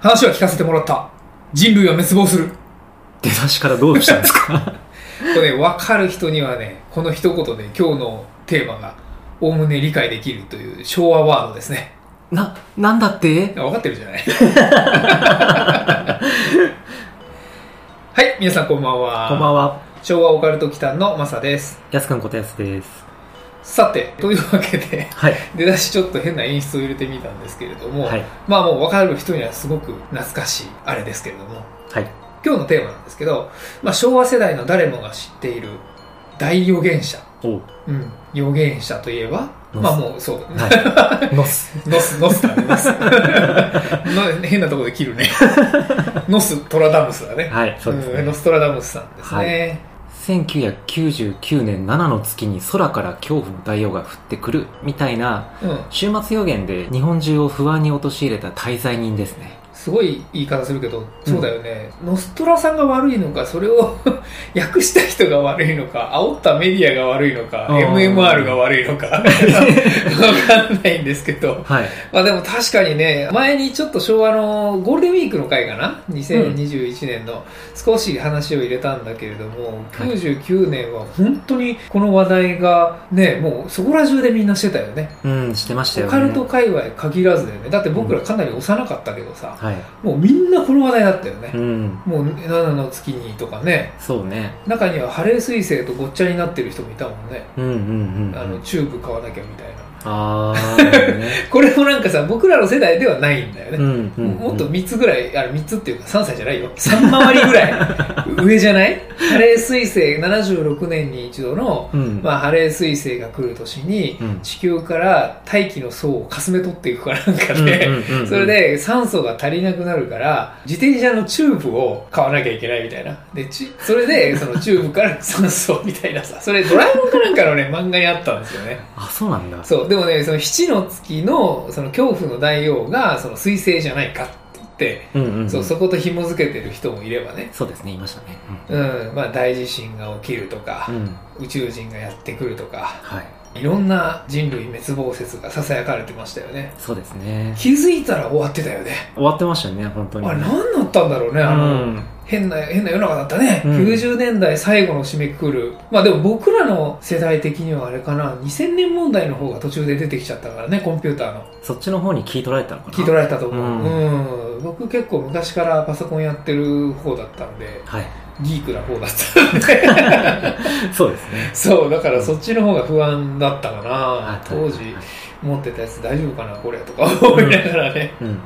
話は聞かせてもらった。人類は滅亡する。出だしからどうしたんですか？これね分かる人にはねこの一言で今日のテーマがおおむね理解できるという昭和ワードですね。な、なんだって？分かってるじゃない。はい皆さんこんばんは。こんばんは。昭和オカルト祈間のマサです。やすくんことやすです。さてというわけではい。出だしちょっと変な演出を入れてみたんですけれども、はい。まあもう分かる人にはすごく懐かしいあれですけれどもはい。今日のテーマなんですけど、まあ、昭和世代の誰もが知っている大預言者、おう。うん、預言者といえばまあもうそう、はい。ノス。ノスノスだねノス の変なところで切るねノストラダムスだねはい、そうですんノね。ストラダムスさんですね、1999年7の月に空から恐怖の大王が降ってくるみたいなうん終末予言で日本中を不安に陥れた滞在人ですね。すごい言い方するけどそうだよね、ノストラさんが悪いのかそれを 訳した人が悪いのか煽ったメディアが悪いのか MMR が悪いのか わかんないんですけどはい。まあでも確かにね、前にちょっと昭和のゴールデンウィークの回かな ?2021 年の少し話を入れたんだけれども、はい99年は本当にこの話題がね、もうそこら中でみんなしてたよね。うん、してましたよね。オカルト界隈限らずだよね。だって僕らかなり幼かったけどさ、はい。もうみんなこの話題だったよねう。ん。もう7の月にとかね、そうね。中にはハレー彗星とごっちゃになってる人もいたもんね。うんうんうん。あの、チューブ買わなきゃみたいな。あ。これもなんかさ、僕らの世代ではないんだよね。うんうんうん。もっと3つぐらい、あれ3つっていうか3歳じゃないよ。3回りぐらい上じゃない？ハレー彗星76年に一度の、うん。まあ、ハレー彗星が来る年にうん地球から大気の層をかすめ取っていくかなんかで、うんうんうんうんそれで酸素が足りなくなるから自転車のチューブを買わなきゃいけないみたいなでちそれでそのチューブから酸素みたいなさそれドラえもんかなんかのね漫画にあったんですよねあ、そうなんだ。そう、でもね、その七の月の、その恐怖の大王が、その彗星じゃないかって言って、うんうんうん。そう、そこと紐付けてる人もいればね、そうですね、いましたね。うん、まあ大地震が起きるとかう、ん。宇宙人がやってくるとか、はい。いろんな人類滅亡説が囁かれてましたよね。そうですね。気づいたら終わってたよね。終わってましたよね、本当に。あれ何だったんだろうね、あの、うん変な、変な世の中だったね。うん90年代最後の締めくくる。まあでも僕らの世代的にはあれかな、2000年問題の方が途中で出てきちゃったからね、コンピューターの。そっちの方に聞い取られたのかな聞い取られたと思う、ううん僕結構昔からパソコンやってる方だったんではい。ギークな方だった そうですね。そうだからそっちの方が不安だったかなあ当時持ってたやつ大丈夫かなこれとか思いながらね、うんうん。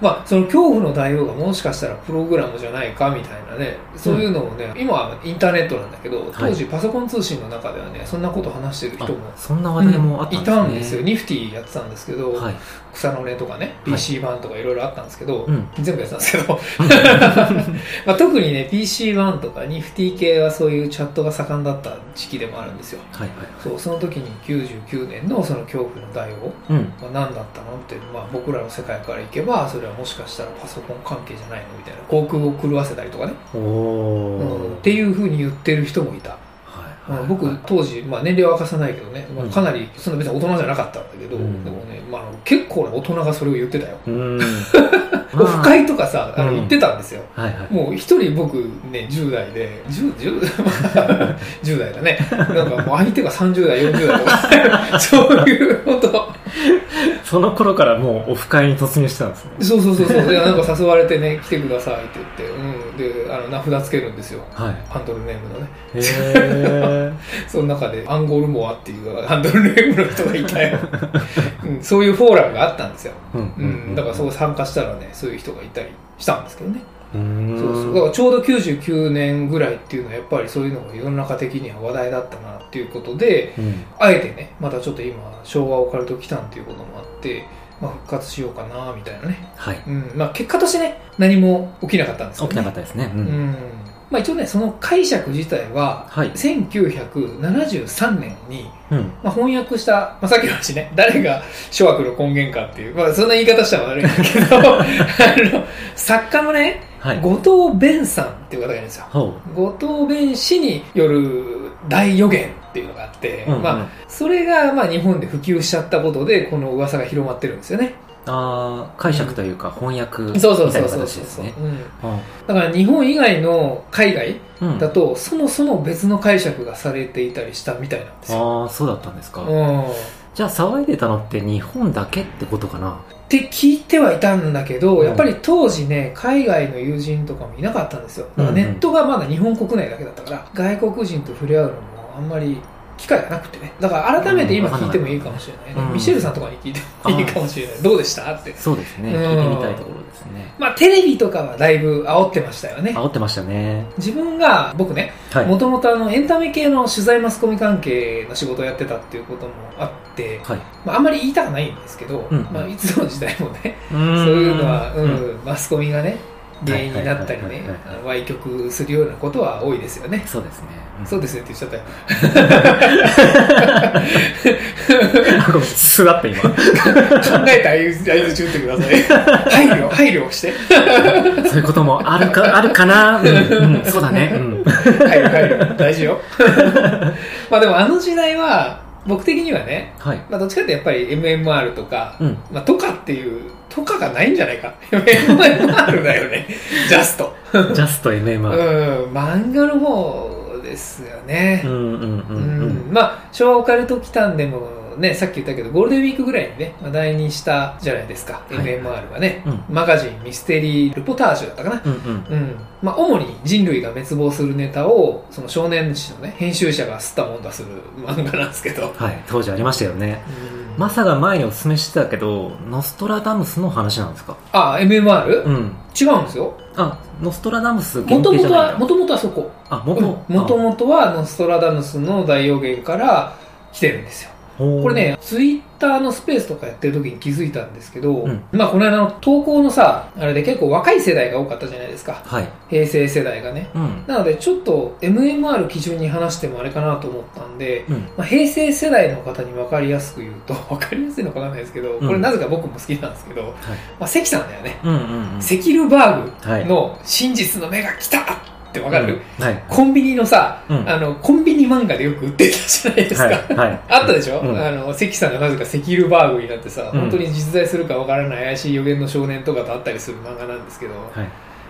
まあその恐怖の大王がもしかしたらプログラムじゃないかみたいなねそういうのをね、今はインターネットなんだけど当時パソコン通信の中ではねそんなこと話してる人もあ、そんな話題もあったんですね。いたんですよニフティやってたんですけど、はい。草の根とかねはい PC 版とかいろいろあったんですけど、うん。全部やってたんですけど まあ特にね PC1 とかニフティ系はそういうチャットが盛んだった時期でもあるんですよはいはい。そうその時に99年のその恐怖の大王うん。は何だったのって、まあ、僕らの世界からいけばそれはもしかしたらパソコン関係じゃないのみたいな。航空を狂わせたりとかね、おうん、っー。ていうふうに言ってる人もいた、はいはい。まあ僕当時、まあ、年齢は明かさないけどね、まあ、うん。かなりそんな別に大人じゃなかったんだけど、うん。でもね、まあ、結構な大人がそれを言ってたよ。うん。オフ会とかさあのうん。言ってたんですよ、はいはい。もう一人僕ね、10代で、10, 10, 10代だね。なんかもう相手が30代、40代とか、そういう、本当 その頃からもうオフ会に突入してたんですね。そうそうそうそう。で、なんか誘われてね、来てくださいって言って、うん。で、あの、名札つけるんですよ。はい。ハンドルネームのね。へ その中で、アンゴールモアっていうハンドルネームの人がいたよ。うん、そういうフォーラムがあったんですよ。ー。うんうん。だからそこ参加したらね、そういう人がいたりしたんですけどね。そうそう。だからちょうど99年ぐらいっていうのはやっぱりそういうのが世の中的には話題だったなっていうことでうん。あえてねまたちょっと今昭和オカルト期間っていうこともあって、まあ、復活しようかなみたいなね、はい。うん。まあ、結果としてね何も起きなかったんですよ、ね、起きなかったですね。ううん。んまあ、一応ねその解釈自体ははい。1973年に、うん。まあ、翻訳した、まあ、さっきの話ね誰が諸悪の根源かっていう、まあ、そんな言い方したら悪いんだけど あの作家のねはい。後藤弁さんっていう方がいるんですよ。ほ後藤弁氏による大予言っていうのがあって、う、うんうん。まあ、それがまあ日本で普及しちゃったことでこの噂が広まってるんですよね。あー解釈というか翻訳みたいそうそうなそうそうそう。形ですね。うん。あだから日本以外の海外うん。だと、そもそも別の解釈がされていたりしたみたいなんですよ。あーそうだったんですか。うん、っじゃあ騒いでたのって日本だけってことかな？て聞いてはいたんだけど、うん。やっぱり当時ね海外の友人とかもいなかったんですよ。だからネットがまだ日本国内だけだったから、外国人と触れ合うのもあんまり機会がなくてね。だから改めて今聞いてもいいかもしれないね、うん。ミシェルさんとかに聞いてもいいかもしれない。どうでしたって。そうですね。うん。聞いてみたいところですね。まあテレビとかはだいぶ煽ってましたよね。煽ってましたね。自分が僕ねはい。もともとあのエンタメ系の取材マスコミ関係の仕事をやってたっていうこともあって、はい。まあ、あんまり言いたくないんですけど、うん。まあ、いつの時代もね、そういうのは、うんうん。マスコミがね原因になったりね歪曲するようなことは多いですよね。そうですねそうですねって言っちゃったよ。素だった今考えて相づち打ってください。配慮、配慮をして。そういうこともあるかあるかな？うん、うん、そうだねうん 配慮、配慮。大事よ。まあでもあの時代は、僕的にはね、はいまあどっちかってやっぱり MMR とか、うんまあ、とかっていう、とかがないんじゃないか。MMR だよね。ジャスト。ジャストう MMR ん、漫画の方ですよねう。んうんうんううんんまあ、昭和オカルト期間でもね、さっき言ったけど、ゴールデンウィークぐらいにね、話題にしたじゃないですか、い MMR はね、うんマガジンミステリールポタージュだったかな。うんうんうん。まあ、主に人類が滅亡するネタを、その少年誌のね、編集者が吸ったもんだする漫画なんですけど。はい当時ありましたよねうんマサが前にお勧めしてたけどノストラダムスの話なんですか？あ、MMR? うん違うんですよ。あノストラダムス限もともとは、もともとはそこ。あ元もともとはノストラダムスの大予言から来てるんですよ。これね、ツイッターのスペースとかやってる時に気づいたんですけど、うん。まあこの間の投稿のさ、あれで結構若い世代が多かったじゃないですか。はい。平成世代がね。うん。なのでちょっと MMR 基準に話してもあれかなと思ったんで、うん。まあ、平成世代の方に分かりやすく言うと、分かりやすいのかわかんないですけど、うん。これなぜか僕も好きなんですけど、まあ関さんだよね。うんうんうん。セキルバーはい。グの真実の目が来たってわかる、うん。はい。コンビニのさ、うん。あの、コンビニ漫画でよく売ってたじゃないですか。はい。はい。あったでしょ、うん。あの、関さんがなぜかセキルバーグになってさ、うん本当に実在するかわからない怪しい予言の少年とかとあったりする漫画なんですけど、はい。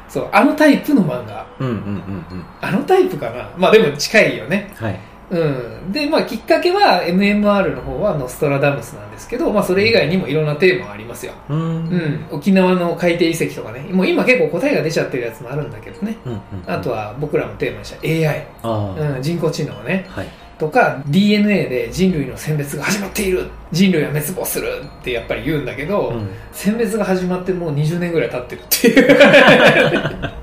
そう、あのタイプの漫画。うんうんうんうん。あのタイプかな？まあでも近いよね。はいうん。で、まあきっかけは MMR の方はノストラダムスなんですけど、まあそれ以外にもいろんなテーマありますよ。うーんうん。沖縄の海底遺跡とかね。もう今結構答えが出ちゃってるやつもあるんだけどね。うんうんあとは僕らもテーマにした AI。ああうん、人工知能ね。はいとか DNA で人類の選別が始まっている人類は滅亡するってやっぱり言うんだけど、うん選別が始まってもう20年ぐらい経ってるっていう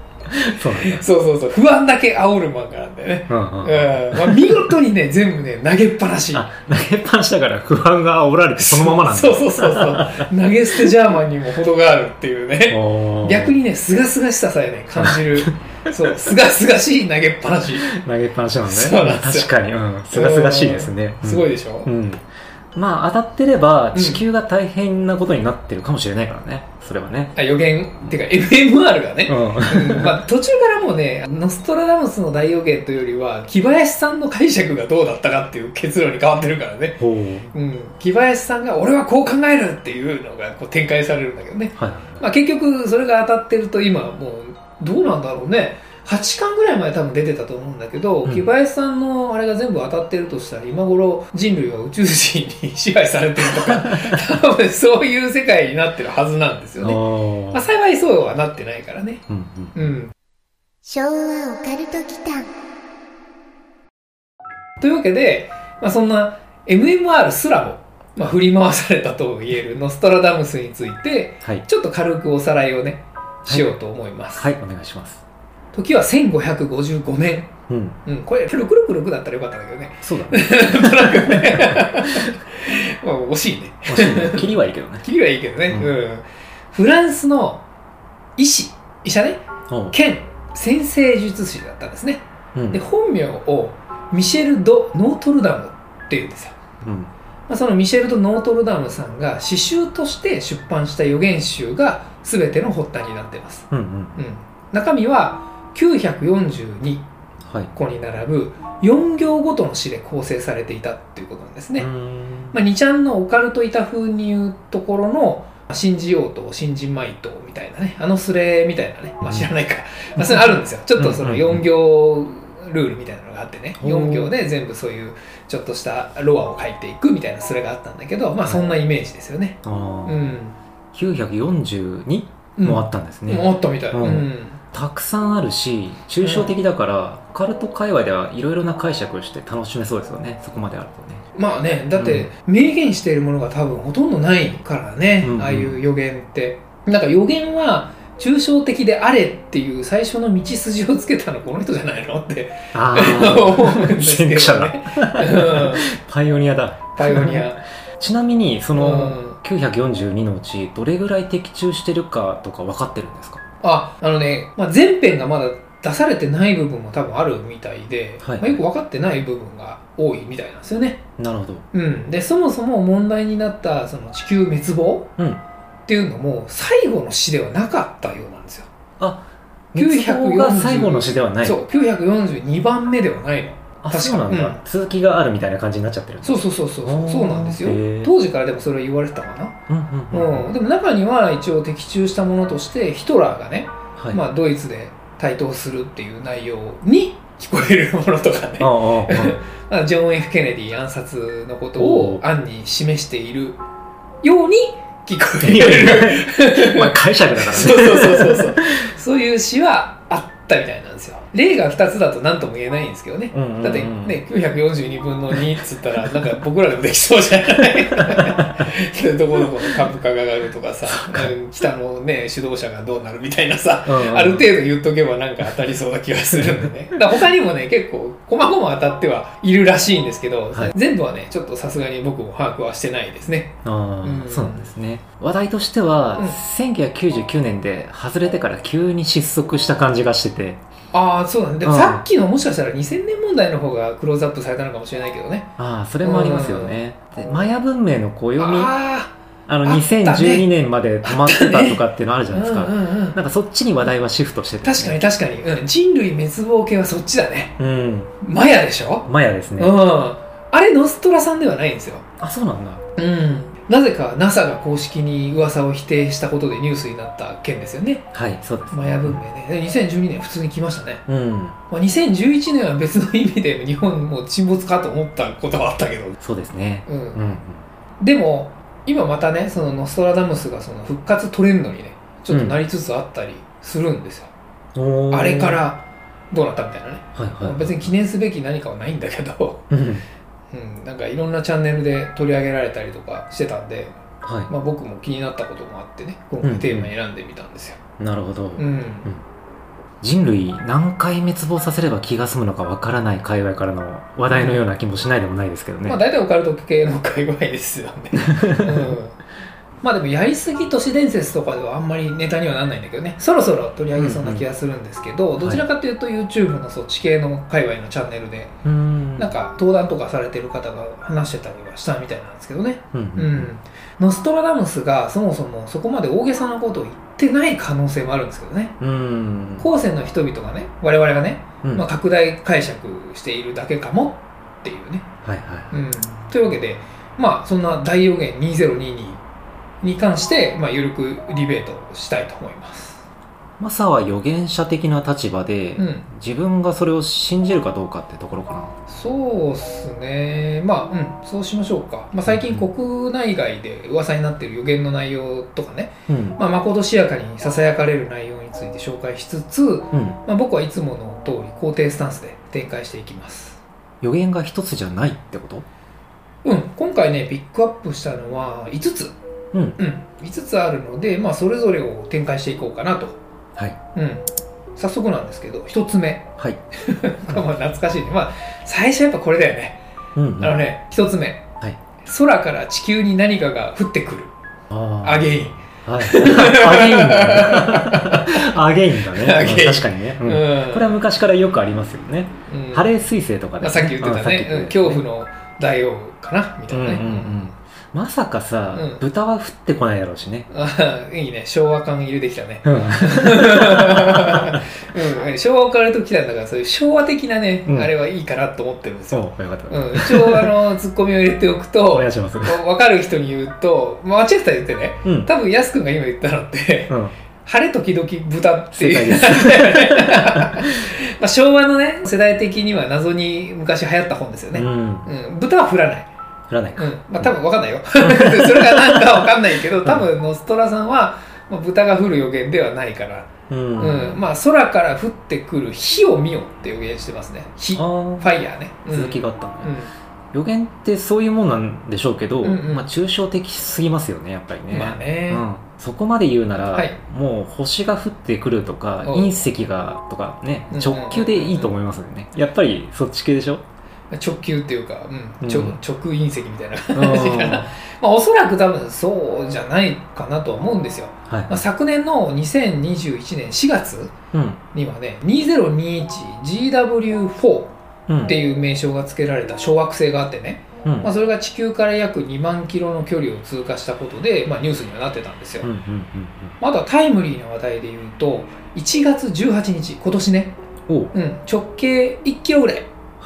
そうそうそうそう。不安だけ煽る漫画なんだよね、うんうん。うん。まあ、見事にね全部ね投げっぱなし。あ投げっぱなしだから不安が煽られてそのままなんだ。そうそうそうそう。投げ捨てジャーマンにも程があるっていうね。逆にねすがすがしささえね感じる。そうすがすがしい投げっぱなし。投げっぱなしなんね。そうなんですよ。確かに。うん。すがすがしいですね。すごいでしょ、うんまあ当たってればうん。地球が大変なことになってるかもしれないからね。それはね。あ予言？っていうか FMR がね、うん。うん。まあ、途中からもうね、ノストラダムスの大予言というよりは、木林さんの解釈がどうだったかっていう結論に変わってるからね。う。ん。木林さんが、俺はこう考えるっていうのがこう展開されるんだけどね。はい。まあ結局、それが当たってると今、もう、どうなんだろうね。8巻ぐらいまで多分出てたと思うんだけど、うん木林さんのあれが全部当たってるとしたら、今頃人類は宇宙人に支配されてるとか、多分そういう世界になってるはずなんですよね。おまあ幸いそうはなってないからね。うんうんうん。昭和オカルト期間というわけで、まあ、そんな MMR すらも、まあ、振り回されたと言えるノストラダムスについてはいちょっと軽くおさらいをねしようと思います、はい、お願いします。時は1555年うん。うん、これ666だったらよかったんだけどねそうだね。まあ惜しいね惜しいね。切りはいいけどね。キリはいいけどね、ううんフランスの医師医者ね兼先生術師だったんですねうん。で本名をミシェル・ド・ノートルダムっていうんですよ、うん。まあ、そのミシェル・ド・ノートルダムさんが詩集として出版した予言集が全ての発端になっています、うんうん。うん、中身は942はい。個に並ぶ4行ごとの詩で構成されていたっていうことなんですね、まあ、2ちゃんのオカルト板風に言うところの信じようと信じまいとみたいなねあのスレみたいなね、まあ、知らないか、まあ、それあるんですよ。ちょっとその4行ルールみたいなのがあってね。おー。4行で全部そういうちょっとしたロアを書いていくみたいなスレがあったんだけどまあそんなイメージですよね。あうーん、942うん、もあったんですね。もあったみたい、うん。うんたくさんあるし、抽象的だから、カルト界隈ではいろいろな解釈をして楽しめそうですよね。そこまであるとね。まあねだって明言しているものが多分ほとんどないからね、うんうん。ああいう予言って。なんか予言は抽象的であれっていう最初の道筋をつけたのこの人じゃないのってあ 思うんですけどね。先駆者うん。パイオニアだ。パイオニア。ちなみに、その、うん。942のうち、どれぐらい的中してるかとか分かってるんですか？ああのね、まあ、前編がまだ出されてない部分も多分あるみたいで、はいまあ、よく分かってない部分が多いみたいなんですよね、なるほど。うん、でそもそも問題になったその地球滅亡うん。っていうのも最後の詩ではなかったようなんですよあ、940滅亡が最後の詩ではない。そう942番目ではないのあ、そうなんだ、うん。続きがあるみたいな感じになっちゃってるそうそうそうそう。そうなんですよ。当時からでもそれは言われてたかな、うんでも中には一応的中したものとしてヒトラーがね、はい。まあ、ドイツで台頭するっていう内容に聞こえるものとかね。ああああ まあジョン・ F・ ケネディ暗殺のことを暗に示しているように聞こえる。まあ解釈だからね。そうそうそうそうそう。そういう詩はあったみたいなんですよ例が2つだと何とも言えないんですけどね。うんうんうんだってね942分の2っつったらなんか僕らでもできそうじゃない？どこどこの株価が上がるとかさうん北のね指導者がどうなるみたいなさうんうん。ある程度言っとけばなんか当たりそうな気がするんでね。だ他にもね、結構、細々当たってはいるらしいんですけど、はい。全部はね、ちょっとさすがに僕も把握はしてないですね。ああ、うん。そうなんですね。話題としては、うん。1999年で外れてから急に失速した感じがしててああ、そうなんだ。でもうんさっきのもしかしたら2000年問題の方がクローズアップされたのかもしれないけどね。ああそれもありますよね、でマヤ文明の暦ああのあったね2012年まで止まってたとかっていうのあるじあ、ゃないですか、うんうんうん。なんかそっちに話題はシフトしてて、確かに確かに、うん。人類滅亡系はそっちだね。うんマヤでしょ？マヤですね、うん。あれ、ノストラさんではないんですよ。あそうなんだうん。なぜか NASA が公式に噂を否定したことでニュースになった件ですよね。はいそうです。マヤ文明ね。で2012年普通に来ましたね。うん。まあ、2011年は別の意味で日本も沈没かと思ったことはあったけど、そうですね。うん。うんうん。でも今またねそのノストラダムスがその復活トレンドにねちょっとなりつつあったりするんですよ、おー。あれからどうなったみたいなね、はいはい。別に記念すべき何かはないんだけど、うんうん、なんかいろんなチャンネルで取り上げられたりとかしてたんで、はまあ、僕も気になったこともあってね今回テーマに選んでみたんですよ、いなるほど、うん。人類何回滅亡させれば気が済むのかわからない界隈からの話題のような気もしないでもないですけどね、まあ大体オカルト系の界隈ですよね、うん、まあでもやりすぎ都市伝説とかではあんまりネタにはなんないんだけどね。そろそろ取り上げそうな気がするんですけど、ん。どちらかというと YouTube のそっち系の界隈のチャンネルでうーん。なんか登壇とかされてる方が話してたりはしたみたいなんですけどね、うんううん。ん。ノストラダムスがそもそもそこまで大げさなことを言ってない可能性もあるんですけどね。うん。後世の人々がね我々がね、うん。まあ、拡大解釈しているだけかもっていうね。はいはうん、というわけで、まあ、そんな大予言2022に関して、まあ、ゆるくディベートしたいと思います。いマサは預言者的な立場で、うん、自分がそれを信じるかどうかってところかなそうっすね。まあ、うん、そうしましょうか。まあ、最近国内外で噂になっている予言の内容とかね、うんまあ、まことしやかに囁かれる内容について紹介しつつ、うんまあ、僕はいつもの通り肯定スタンスで展開していきます。予言が一つじゃないってこと？うん、今回ね、ピックアップしたのは5つ。うん。うん、5つあるので、まあ、それぞれを展開していこうかなと。はい。うん。早速なんですけど一つ目。はい。懐かしいね。まあ最初やっぱこれだよね。うんあのね一つ目、はい。空から地球に何かが降ってくる。アゲイン。はい、アゲインだね。アゲインだね。確かにね、うん。うん。これは昔からよくありますよね、うん。ハレー彗星とかで、まあ、さっき言ってたね、恐怖の大王かなみたいなね、うんうんうんまさかさ、うん。豚は降ってこないだろうしね、あーいいね。昭和感入れてきたね、うん。うん、昭和オカルト来たんだからそういう昭和的なね、うん。あれはいいかなと思ってるんですそうよ、よかった、うん、一応あのツッコミを入れておくとお願いします分かる人に言うと、まあ、間違ったら言ってね。うん、多分やすくんが今言ったのってうん、晴れ時々豚っていう。正 まあ昭和のね世代的には謎に昔流行った本ですよね、うん、うん、豚は降らない、降らないか、うん。まあ、多分分かんないよ。それが何か分かんないけど多分ノストラさんは、まあ、豚が降る予言ではないから、うん。うん。まあ、空から降ってくる火を見よって予言してますね。火ファイヤーね、うん。続きがあったのね、うん。予言ってそういうもんなんでしょうけど、うんうん。まあ、抽象的すぎますよねやっぱりね,、まあね、うん、そこまで言うなら、はい。もう星が降ってくるとかお隕石がとかね直球でいいと思いますよね。やっぱりそっち系でしょ？直球っていうか、うん、直うん。直隕石みたいな。感じかな、まあ、おそらく多分そうじゃないかなとは思うんですよ、はい、まあ、昨年の2021年4月うん。にはね 2021GW4 うん。っていう名称が付けられた小惑星があってね、うん。まあ、それが地球から約2万キロの距離を通過したことで、まあ、ニュースにはなってたんですよ、うんうんうんまだタイムリーな話題で言うと1月18日今年ね、う。ん。直径1キロぐらい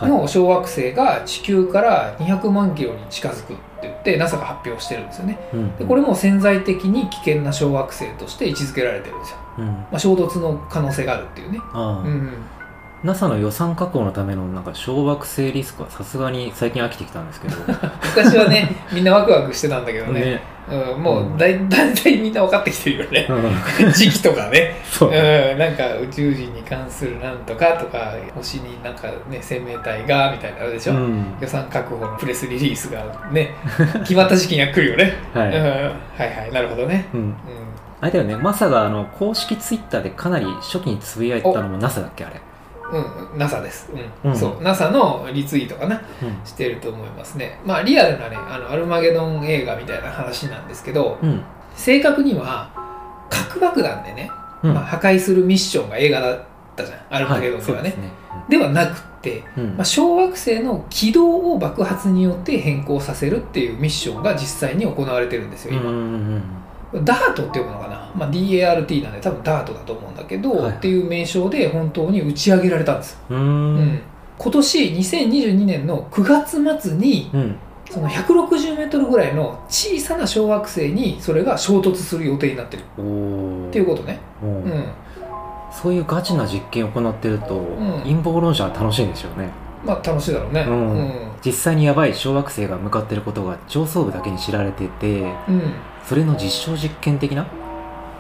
の小惑星が地球から200万キロに近づくって言って NASA が発表してるんですよね。うん。でこれも潜在的に危険な小惑星として位置づけられてるんですよ、うん。まあ、衝突の可能性があるっていうね。うん NASA の予算確保のためのなんか小惑星リスクはさすがに最近飽きてきたんですけど。昔はね みんなワクワクしてたんだけどね。ね、うん、もうだいだいたいみんな分かってきてるよね。うん、時期とかね、そう。う、ん、なんか宇宙人に関するなんとかとか星になんかね生命体がみたいなのあるでしょ、うん。予算確保のプレスリリースがね 決まった時期には来るよね、はい、うん、はいはい。なるほどね、うん、うん、あれだよね。マサがあの公式ツイッターでかなり初期につぶやいたのも NASA だっけあれ、うん、NASA です、うん。うん。そう NASA のリツイートかなしてると思いますね。まあリアルなねあのアルマゲドン映画みたいな話なんですけどうん。正確には核爆弾でね、うん。まあ、破壊するミッションが映画だったじゃんアルマゲドンではね、そうですね。ではなくって、うん。まあ、小惑星の軌道を爆発によって変更させるっていうミッションが実際に行われてるんですよ今、うんうんダートっていうのかな、まあ、DART なんで多分ダートだと思うんだけど、はいっていう名称で本当に打ち上げられたんですよ、うん。ううん。ん今年2022年の9月末にうん。その160メートルぐらいの小さな小惑星にそれが衝突する予定になってる。っていうことね、うん、そういうガチな実験を行ってると、ん。陰謀論者は楽しいんでしょうね。まあ楽しいだろうね。うん実際にやばい小惑星が向かってることが上層部だけに知られててうん、うんそれの実証実験的な、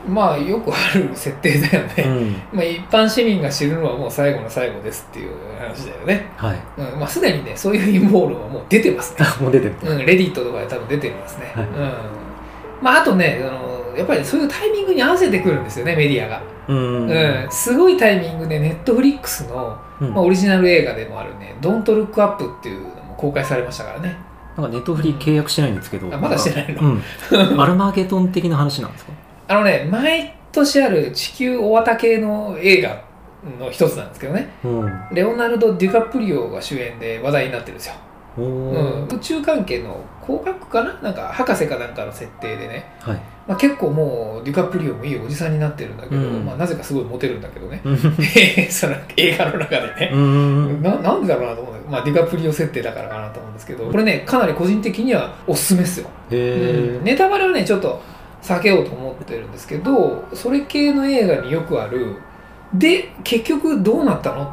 まあよくある設定だよね、ん、まあ、一般市民が知るのはもう最後の最後ですっていう話だよね、はい。うん。まあ、すでにねそういう陰謀論はもう出てますね、もう出てる。うん、レディットとかで多分出てますね、はい。うん。まあ、あとねあのやっぱりそういうタイミングに合わせてくるんですよねメディアが、うん。うん。すごいタイミングでネットフリックスの、うん。まあ、オリジナル映画でもあるね「ドントルックアップっていう公開されましたからね。なんかネットフリー契約してないんですけど、あまだしてないの？うん、アルマゲドン的な話なんですか？あのね毎年ある地球大型系の映画の一つなんですけどね。うん。レオナルド・デュカプリオが主演で話題になってるんですよ、おうん、ー宇宙関係の工学かな？なんか博士かなんかの設定でね、はい。まあ、結構もうデュカプリオもいいおじさんになってるんだけど、うん。まあ、なぜかすごいモテるんだけどね。うん。その映画の中でね、うん。ななんでだろうなと思うまあ、デュカプリオ設定だからかなと思うんですけどこれねかなり個人的にはおすすめですよ、へうん。ネタバレはねちょっと避けようと思ってるんですけどそれ系の映画によくあるで結局どうなったの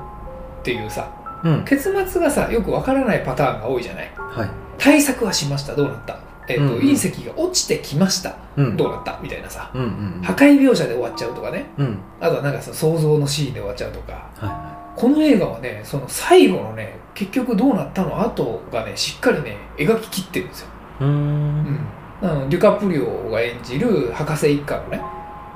っていうさえうん。結末がさよくわからないパターンが多いじゃない？はい。対策はしましたどうなった、えっとうんうん。隕石が落ちてきましたうん。どうなった？みたいなさ。うんうん破壊描写で終わっちゃうとかね。うん。あとはなんかその想像のシーンで終わっちゃうとか。はこの映画はねその最後のね結局どうなったの？後がねしっかりね描ききってるんですよ、いうん。うん、あのデュカプリオが演じる博士一家のね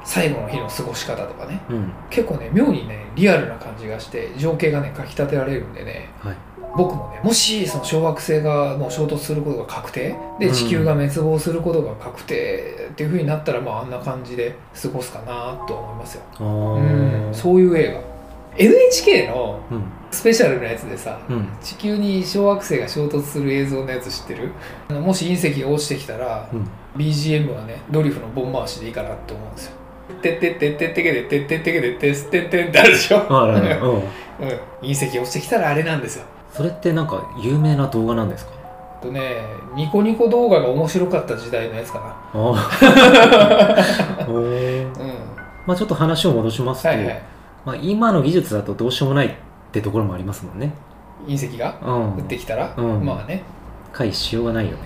最後の日の過ごし方とかね。うん。結構ね妙にねリアルな感じがして情景がねかきたてられるんでね。はい。僕もねもしその小惑星がもう衝突することが確定でうん。地球が滅亡することが確定っていうふうになったらまああんな感じで過ごすかなと思いますよ、あうん。ーそういう映画 NHK のうん。スペシャルなやつでさうん。地球に小惑星が衝突する映像のやつ知ってる？あのもし隕石が落ちてきたら、うん。BGM はねドリフのボン回しでいいかなって思うんですよ。てってってってってけでってってってけでってってってってあるでしょあららうんうん隕石落ちてきたらあれなんですよそれってなんか有名な動画なんですかとねニコニコ動画が面白かった時代のやつかなうんまあちょっと話を戻しますと、はいはいまあ、今の技術だとどうしようもないってところもありますもんね。隕石がうん。降ってきたら、うん。まあね。回避しようがないよね。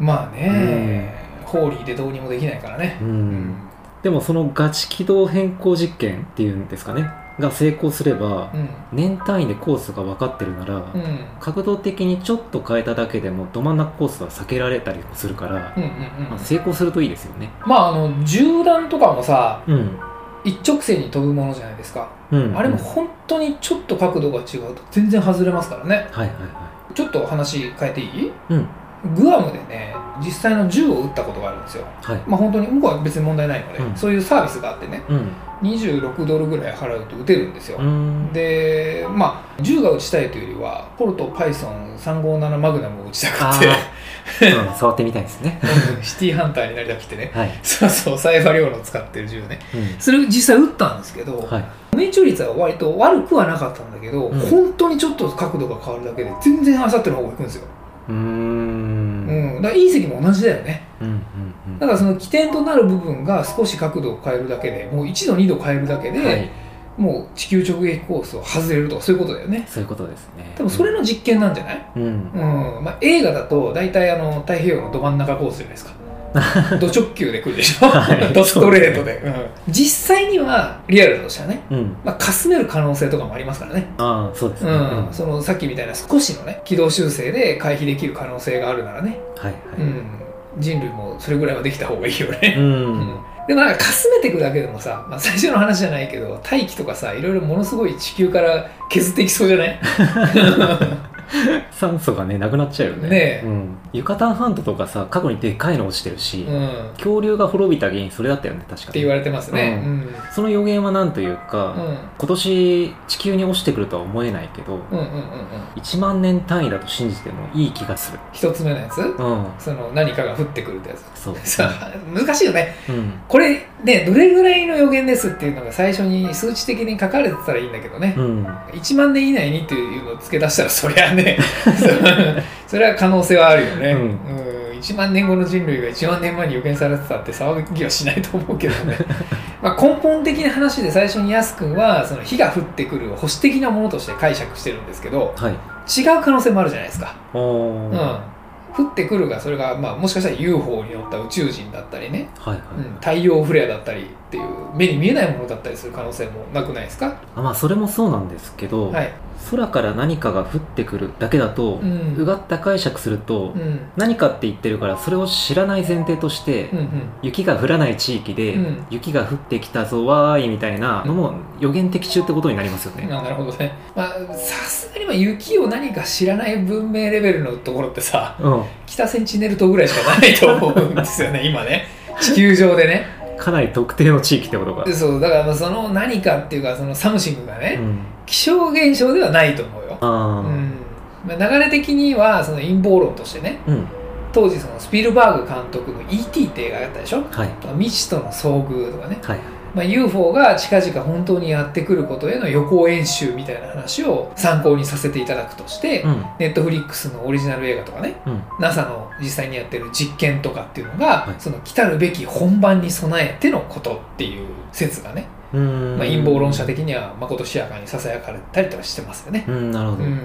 まあね、ホーリーでどうにもできないからね。うん、うん。でもそのガチ軌道変更実験っていうんですかね。が成功すればうん。年単位でコースが分かってるなら、うん。角度的にちょっと変えただけでもど真ん中コースは避けられたりもするから、うんうんうん。まあ、成功するといいですよね。まああの銃弾とかもさうん、一直線に飛ぶものじゃないですか、うん、あれもうん本当にちょっと角度が違うと全然外れますからね。はいはいはちょっと話変えていいい？うんグアムでね実際の銃を撃ったことがあるんですよ。はい。まあ本当に向こうは別に問題ないので、うん。そういうサービスがあってねうん。26ドルぐらい払うと撃てるんですよ、うん。でまあ銃が撃ちたいというよりはポルトパイソン357マグナムを撃ちたくて。あうん、触ってみたいですね。シティハンターになりたくてね。はい、そうそうサイファリオの使ってる銃ね。うん。それを実際撃ったんですけど、はい、命中率は割と悪くはなかったんだけど、うん。本当にちょっと角度が変わるだけで全然あさっての方が行くんですよ、うーん。うん。だから隕石も同じだよね。うんうんだからその起点となる部分が少し角度を変えるだけでもう1度2度変えるだけで、うんはい。もう地球直撃コースを外れるとかそういうことだよね。そういうことですね。多分それの実験なんじゃない、うん。うん。まあ、映画だと大体あの太平洋のど真ん中コースじゃないですかド直球で来るでしょ、はい。ドストレートで、うん。実際にはリアルとしてはね、うん。まあ、かすめる可能性とかもありますからね。ああそうですね、うん、そのさっきみたいな少しのね軌道修正で回避できる可能性があるならね、はいはい、うん、人類もそれぐらいはできた方がいいよね、うん。うん。でもなんかかすめていくだけでもさ、まあ、最初の話じゃないけど大気とかさいろいろものすごい地球から削っていきそうじゃない？酸素がねなくなっちゃうよね。ねえ。うん、ユカタン半島とかさ過去にでかいの落ちてるし、うん、っ恐竜が滅びた原因それだったよね確かにて言われてますね、ううん。その予言は何というか、うん。今年地球に落ちてくるとは思えないけど、うんうんうんうん。1万年単位だと信じてもいい気がする。一つ目のやつ？うん。その何かが降ってくるってやつ。そう。さ難しいよね。うん。これねどれぐらいの予言ですっていうのが最初に数値的に書かれてたらいいんだけどね、うん。1万年以内にっていうのを付け出したらそりゃね それは可能性はあるよね、ううん。ん1万年後の人類が1万年前に予言されてたって騒ぎはしないと思うけどね。まあ根本的な話で最初にやすくんはその火が降ってくる保守的なものとして解釈してるんですけどはい。違う可能性もあるじゃないですか、うん、降ってくるがそれが、まあ、もしかしたら UFO に乗った宇宙人だったりね、はいはい、うん、太陽フレアだったりっていう目に見えないものだったりする可能性もなくないですか？あまあそれもそうなんですけど、はい、空から何かが降ってくるだけだと、うん。うがった解釈すると、うん。何かって言ってるからそれを知らない前提として、うんうん。雪が降らない地域で、うん。雪が降ってきたぞわーいみたいなのも予言的中ってことになりますよね、あなるほどね。まあさすがにまあ雪を何か知らない文明レベルのところってさうん、北センチネル島ぐらいしかないと思うんですよね今ね。地球上でねかなり特定の地域ってことが、でそうだからまあその何かっていうかその something がね、うん、気象現象ではないと思うよ、うん。まあ、流れ的にはその陰謀論としてねうん。当時そのスピルバーグ監督の E.T. って映画があったでしょ？はい。未知との遭遇とかね、はいまあ、UFO が近々本当にやってくることへの予行演習みたいな話を参考にさせていただくとして、うん。ネットフリックスのオリジナル映画とかねうん。NASA の実際にやってる実験とかっていうのが、はい。その来たるべき本番に備えてのことっていう説がね、まあ、陰謀論者的にはまことしやかにささやかれたりとかしてますよね。うんなるほど、うん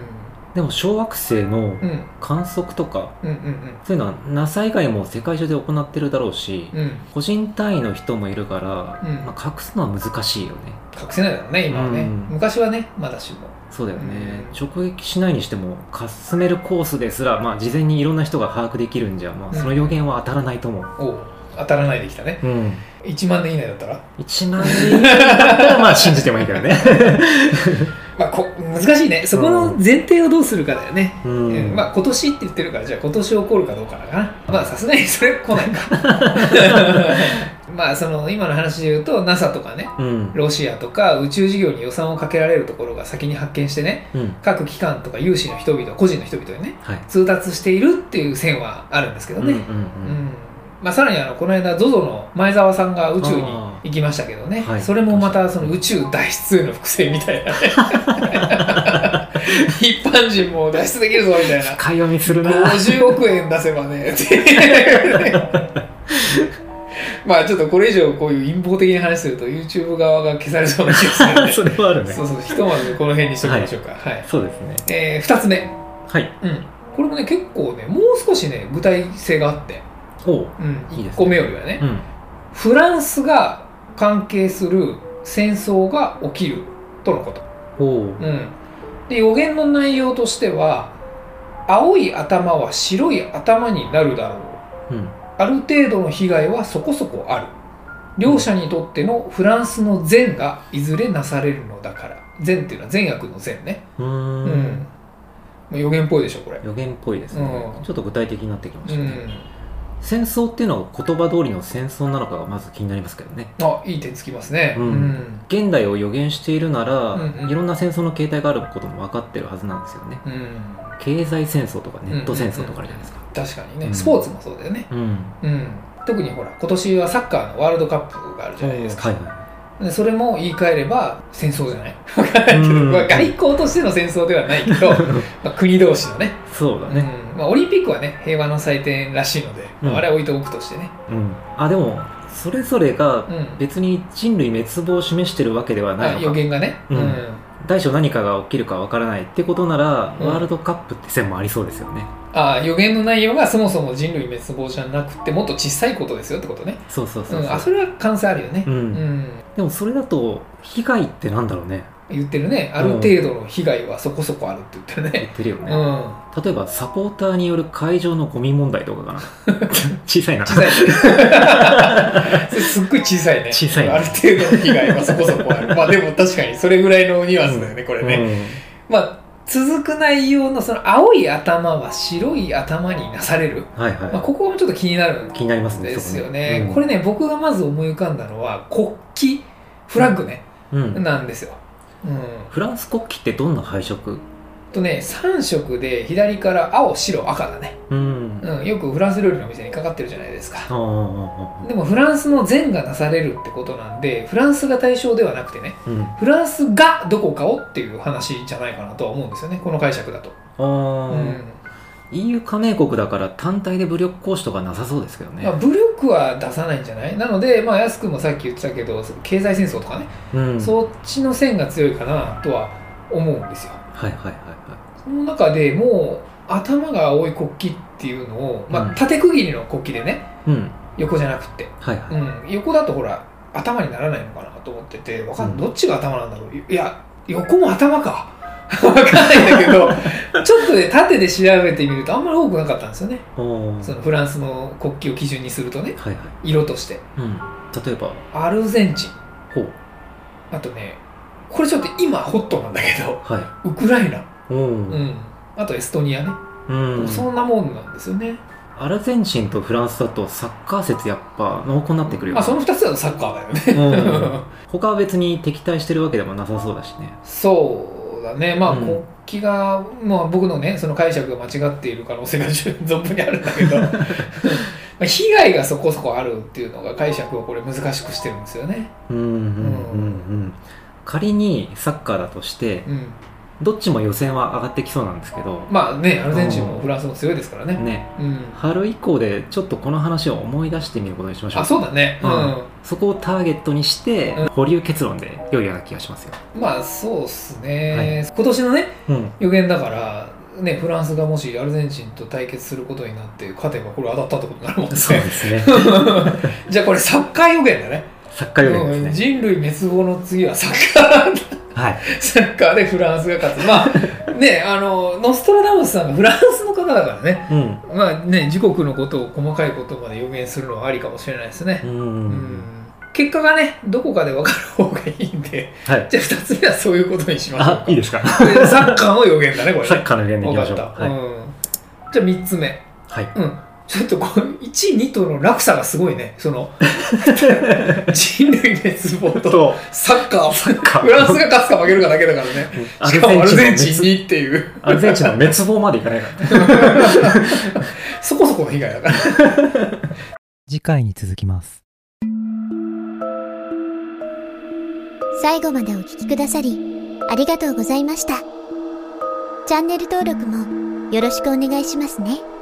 でも小惑星のうん。観測とかそういうのは NASA 以外も世界中で行ってるだろうし、うん。うん個人単位の人もいるから、うん。まあ、隠すのは難しいよね。隠せないだろうね今はね、うん。昔はねまだしも。そうだよね、う直撃しないにしてもかすめるコースですら、まあ、事前にいろんな人が把握できるんじゃ、まあ、その予言は当たらないと思う、おう。当たらないできたね。うん。1万年以内だったら？1万円だったらまあ信じてもいいけどね まあこ難しいね。そこの前提をどうするかだよね、ううん。んまあ今年って言ってるからじゃあ今年起こるかどうかだなまあさすがにそれ来ないか。まあその今の話で言うと NASA とかね。うん。ロシアとか宇宙事業に予算をかけられるところが先に発見してね。うん。各機関とか有志の人々個人の人々にね。はい。通達しているっていう線はあるんですけどね、うんうん。うんまあ、さらにあのこの間 ZOZO の前澤さんが宇宙にあ行きましたけどね、はい。それもまたその宇宙脱出への伏線みたいな。ね一般人も脱出できるぞみたいな。深読みするな。50億円出せばね。っ てまあちょっとこれ以上こういう陰謀的な話すると YouTube 側が消されそうな気がするんで。それはあるね。そうそうひとまずこの辺にしておきましょうか。はい、そうですね。えー、2つ目。はい。うん。これもね結構ねもう少しね具体性があって、おううん、いいですね。1個目よりはね。うん。フランスが関係する戦争が起きるとのこと、おう。うん、で予言の内容としては青い頭は白い頭になるだろう。うん。ある程度の被害はそこそこある。両者にとってのフランスの善がいずれなされるのだから。善っていうのは善悪の善ね。うーうん。予言っぽいでしょこれ。予言っぽいですね。うん。ちょっと具体的になってきまうしたね。ん戦争っていうのは言葉通りの戦争なのかがまず気になりますけどね。あいい点つきますね。うん。現代を予言しているなら、うん。うんいろんな戦争の形態があることも分かってるはずなんですよね。うん、うん経済戦争とかネット戦争とかあるじゃないですか。確かにね、うん。スポーツもそうだよね。うん。うん。特にほら今年はサッカーのワールドカップがあるじゃないですか、はいはでそれも言い換えれば戦争じゃない。外交としての戦争ではないけど まあ国同士のね。いそうだね。うんまあ、オリンピックはね平和の祭典らしいので、まあうん。あれは置いておくとしてね、うん、あでもそれぞれがうん。別に人類滅亡を示してるわけではないあ予のか言がね、うん。大小何かが起きるかわからないってことなら、うん。ワールドカップって線もありそうですよね。あ予言の内容がそもそも人類滅亡じゃなくてもっと小さいことですよってことね。そうそうそうそう、うん、あそれは可能性あるよね、うん。うん。でもそれだと被害ってなんだろうね言ってるね。ある程度の被害はそこそこあるって言ってるね。言ってるよね、うん。例えばサポーターによる会場のゴミ問題とかかな。小さいな。小さいすっごい小さいね。小さいね。ある程度の被害はそこそこある。まあでも確かにそれぐらいのニュアンスだよね、これね、まあ続く内容のその青い頭は白い頭になされる、うん、はいはい、まあ、ここもちょっと気になるん気になりますねですよそね。うん。これね僕がまず思い浮かんだのは国旗フラッグね、うん、なんですよ、うん、フランス国旗ってどんな配色？とね3色で左から青白赤だね、うん。あうん、よくフランス料理のお店にかかってるじゃないですか。でもフランスの善がなされるってことなんでフランスが対象ではなくてねうん。フランスがどこかをっていう話じゃないかなとは思うんですよねこの解釈だと、うん EU 加盟国だから単体で武力行使とかなさそうですけどね、まあ、武力は出さないんじゃない？なので、まあ、安くもさっき言ってたけど経済戦争とかね、うん、そっちの線が強いかなとは思うんですよ。はいはいはいはその中でもう頭が青い国旗っていうのを、まうん。あ、縦区切りの国旗でね。いうん。横じゃなくって、はいはい、うん、横だとほら頭にならないのかなと思っててわかんうん。どっちが頭なんだろう？いや横も頭かわかんないんだけどちょっとね縦で調べてみるとあんまり多くなかったんですよね。そのフランスの国旗を基準にするとねはいはい。色として。うん。例えば。アルゼンチン。ほう。あとねこれちょっと今ホットなんだけどはい。ウクライナ、うん、あとエストニアね、うん。そんなもんなんですよね。アルゼンチンとフランスだとサッカー説やっぱ濃厚になってくるよまあその2つだとサッカーだよね。うん。他は別に敵対してるわけでもなさそうだしね。そうだね。まあうん。国旗が、まあ、僕のねその解釈が間違っている可能性が存分にあるんだけど。まあ被害がそこそこあるっていうのが解釈をこれ難しくしてるんですよね。うんうんうんうん。仮にサッカーだとしてうんどっちも予選は上がってきそうなんですけど。まあねアルゼンチンもフランスも強いですからね。ね。うん。春以降でちょっとこの話を思い出してみることにしましょう。あそうだね。ううん。んそこをターゲットにしてうん。保留結論で良いような気がしますよ、まあそうっすね、今年のねうん、予言だからねフランスがもしアルゼンチンと対決することになって勝てばこれ当たったってことになるもんね。そうですね。じゃあこれサッカー予言だね。サッカー予言うんですね、人類滅亡の次はサッカーはい。サッカーでフランスが勝つ。まあ ねあのノストラダムスさんがフランスの方だからね。うん。まあね時刻のことを細かいことまで予言するのはありかもしれないですね。う、うんん結果がねどこかで分かる方がいいんで。はい。じゃあ2つ目はそういうことにしましょういいですか？サッカーの予言だねこれね。サッカーの予言でいきましょう。はい、うん、じゃあ3つ目。はい、うんちょっとこう1、2との落差がすごいね。その、人類滅亡ととサッカー。カーフランスが勝つか負けるかだけだからね。しかもアルゼンチンににっていう、アルゼンチンの滅亡までいかないからね そこそこの被害だから。次回に続きます。最後までお聞きくださり、ありがとうございました。チャンネル登録もよろしくお願いしますね。